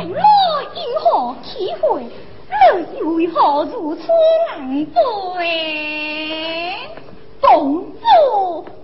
我因何体会你为何如此狼狈公主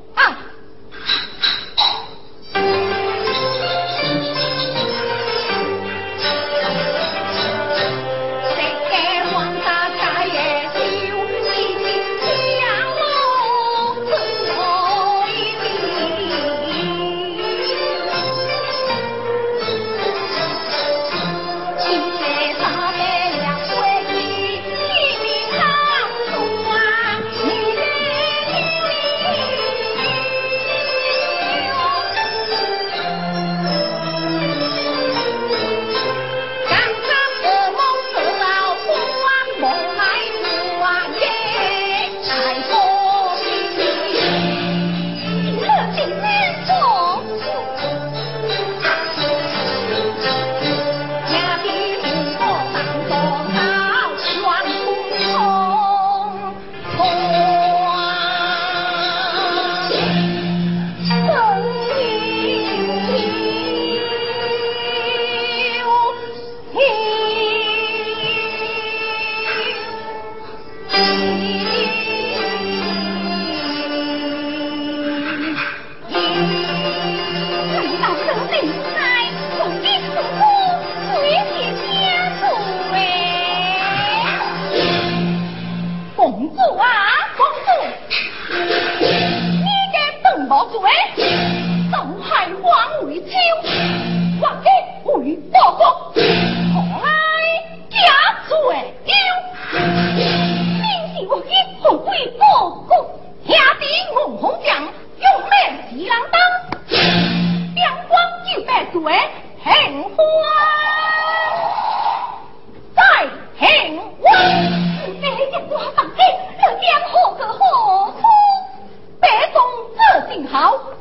这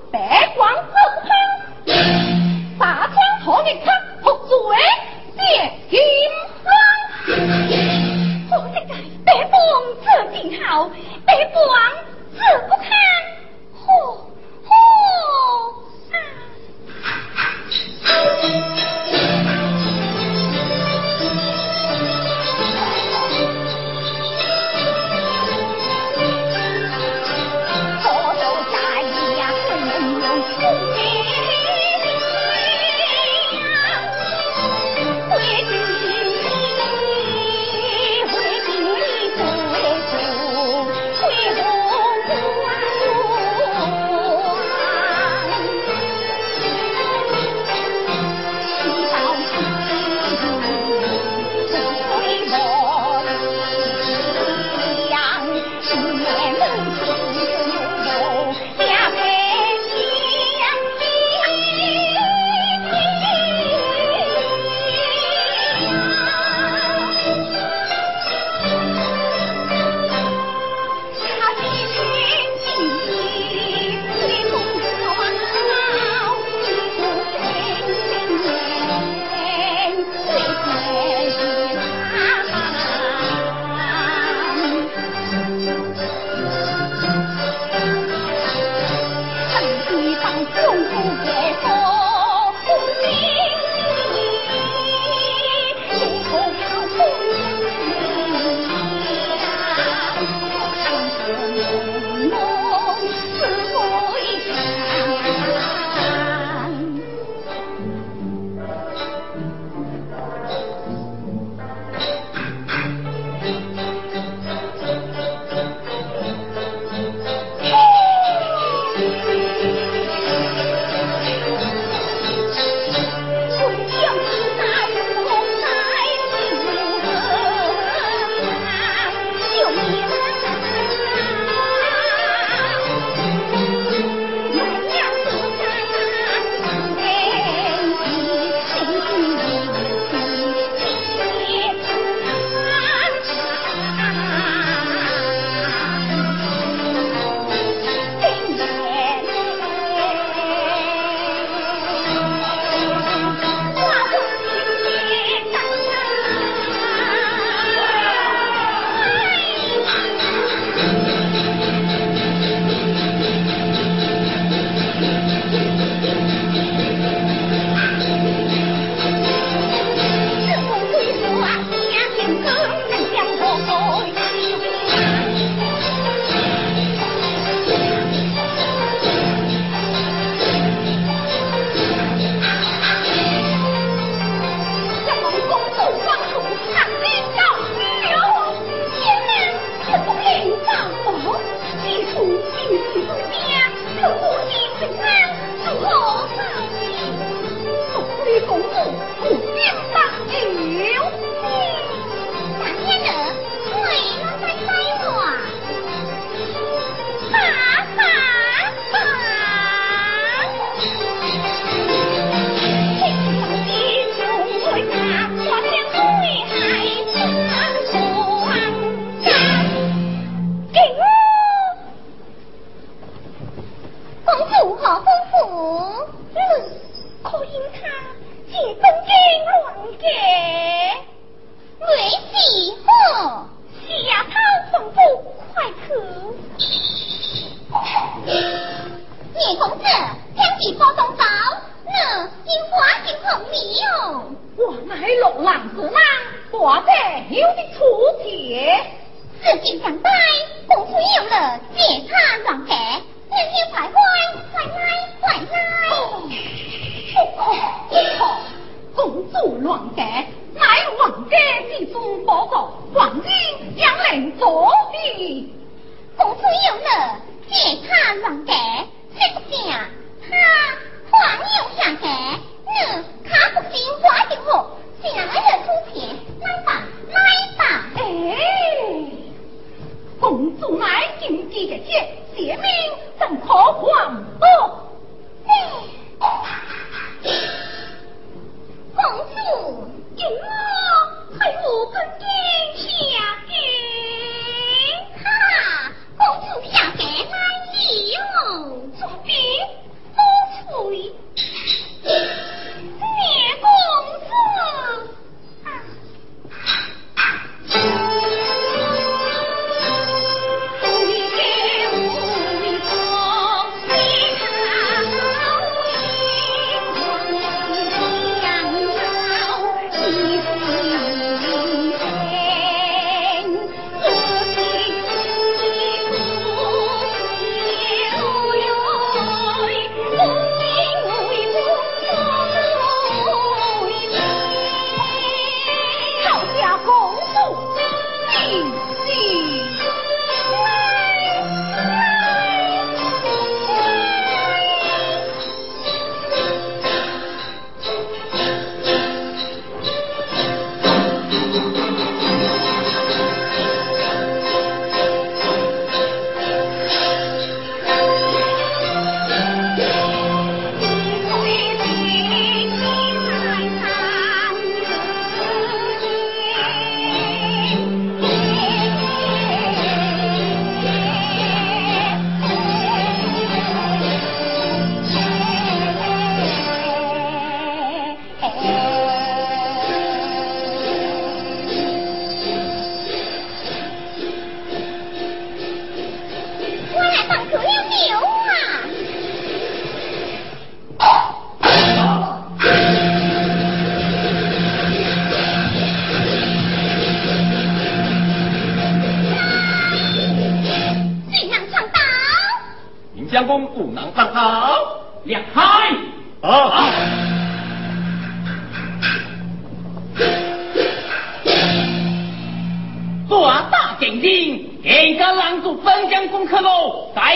公主又闹借他乱 hiệu.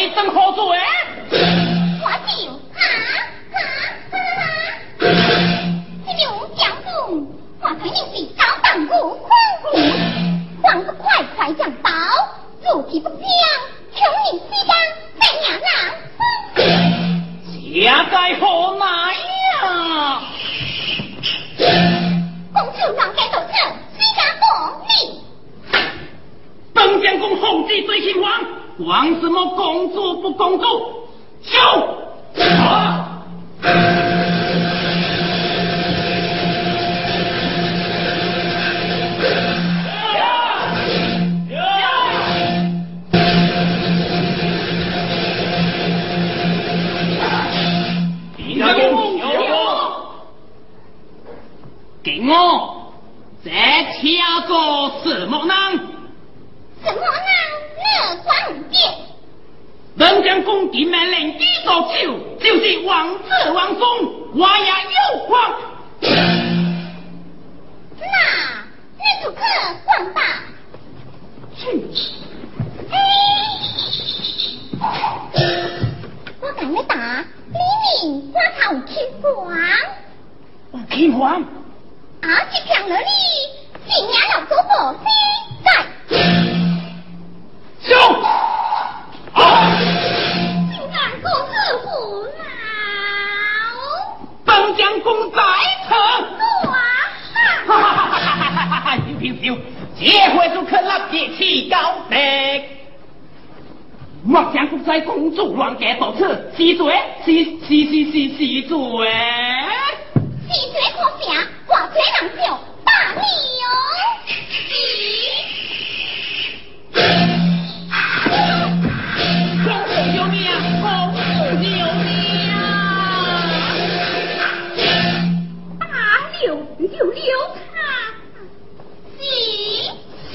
喽，再等何功在此。哇！哈哈哈哈哈哈哈！休休休！这回就可立业起高的。莫将国在公主乱家到此，是罪，是是是是是罪。是罪可赦。挂嘴人笑，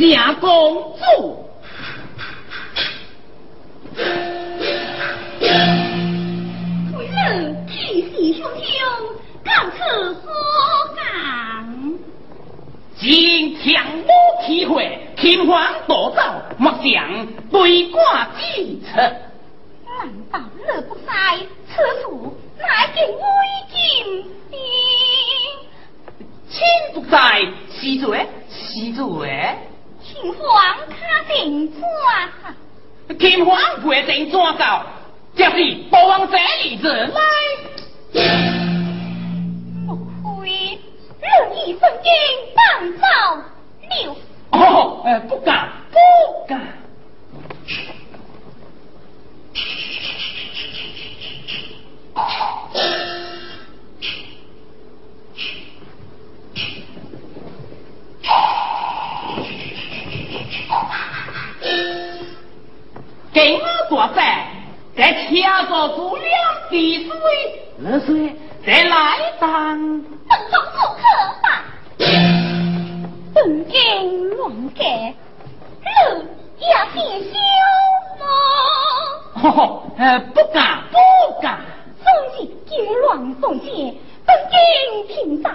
是夏公主。为人气势汹汹，告辞何？今强武体会，天荒多走，莫想对挂计策。难道乐不在此处，乃见危金兵？亲不在，是罪是罪。天皇卡定抓，天皇不定抓到，这是不往这里子来。乐意分金当造六。哦，呃，不敢，不敢。给我多在，再掐着足两滴水，热水再来当。本中不可吧，本经乱改，路也变小吗？哦，呃，不敢，不敢。总是结乱送邪，本经听到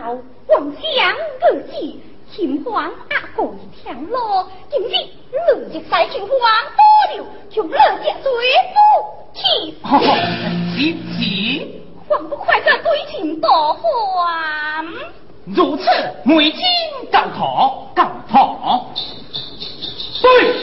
妄想而起，秦皇阿哥听咯，今日你就在秦皇多了，就乐家最不起。哦，急急。还不快个对情多还？如此，每天告错，告错。对，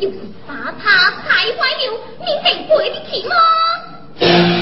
要是把他踩坏了你得赔得起吗？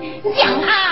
你讲啊